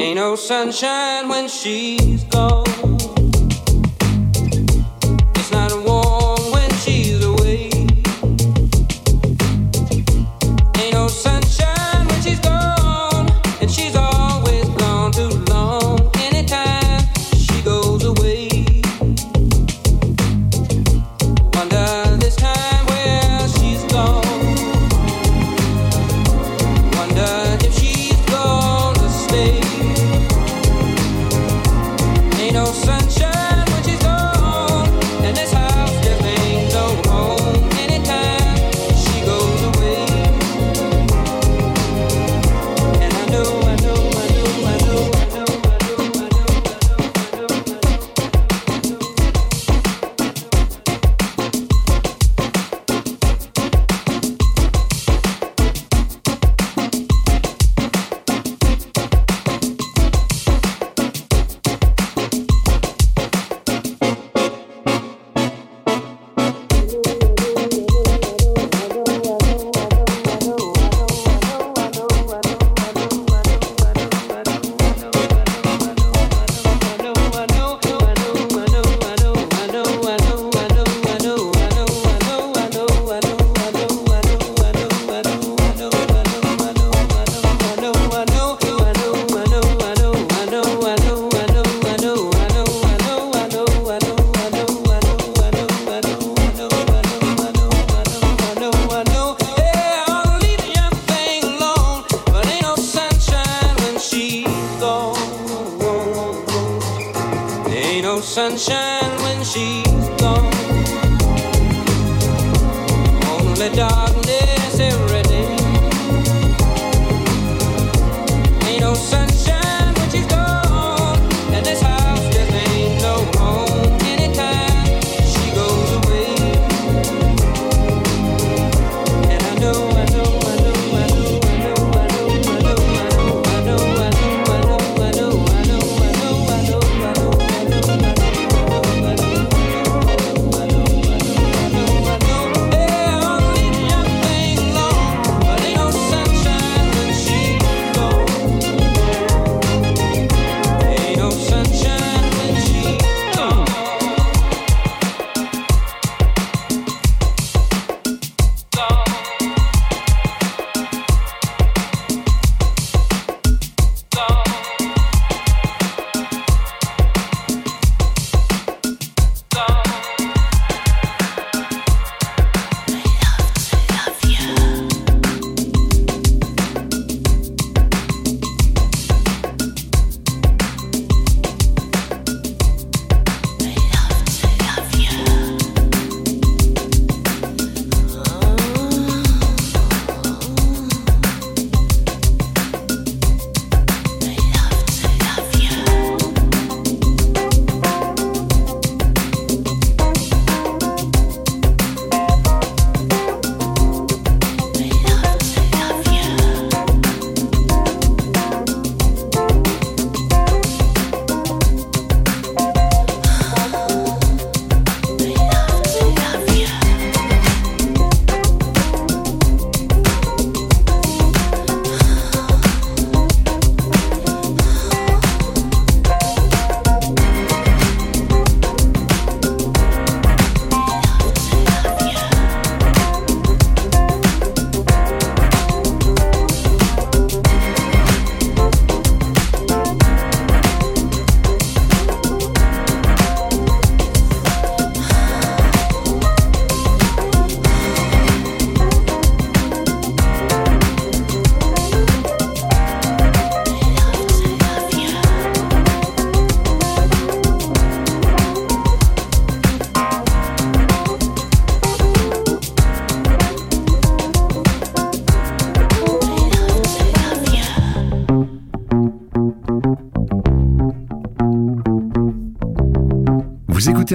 Ain't no sunshine when she's gone. dark